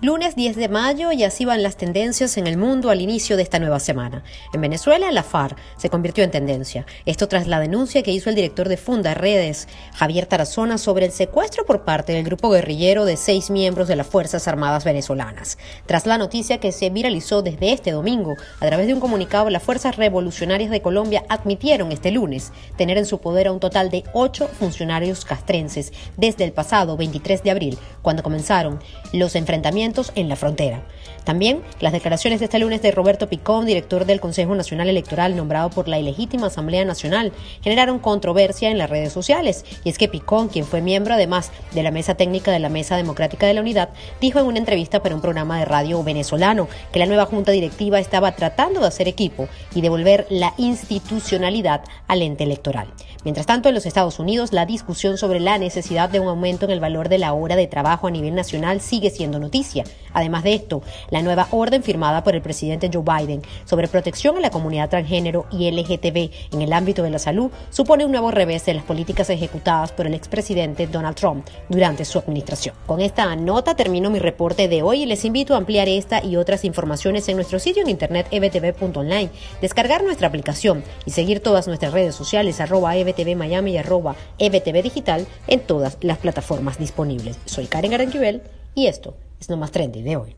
Lunes 10 de mayo y así van las tendencias en el mundo al inicio de esta nueva semana. En Venezuela, la FARC se convirtió en tendencia. Esto tras la denuncia que hizo el director de Funda Redes, Javier Tarazona, sobre el secuestro por parte del grupo guerrillero de seis miembros de las Fuerzas Armadas venezolanas. Tras la noticia que se viralizó desde este domingo, a través de un comunicado, las Fuerzas Revolucionarias de Colombia admitieron este lunes tener en su poder a un total de ocho funcionarios castrenses desde el pasado 23 de abril, cuando comenzaron los enfrentamientos en la frontera. También las declaraciones de este lunes de Roberto Picón, director del Consejo Nacional Electoral nombrado por la ilegítima Asamblea Nacional, generaron controversia en las redes sociales. Y es que Picón, quien fue miembro además de la Mesa Técnica de la Mesa Democrática de la Unidad, dijo en una entrevista para un programa de radio venezolano que la nueva Junta Directiva estaba tratando de hacer equipo y devolver la institucionalidad al ente electoral. Mientras tanto, en los Estados Unidos, la discusión sobre la necesidad de un aumento en el valor de la hora de trabajo a nivel nacional sigue siendo noticia. Además de esto, la nueva orden firmada por el presidente Joe Biden sobre protección a la comunidad transgénero y LGTB en el ámbito de la salud supone un nuevo revés de las políticas ejecutadas por el expresidente Donald Trump durante su administración. Con esta nota termino mi reporte de hoy y les invito a ampliar esta y otras informaciones en nuestro sitio en internet ebtv.online, descargar nuestra aplicación y seguir todas nuestras redes sociales arroba ebtv Miami y arroba ebtv digital en todas las plataformas disponibles. Soy Karen Garanquivel y esto es lo más trendy de hoy.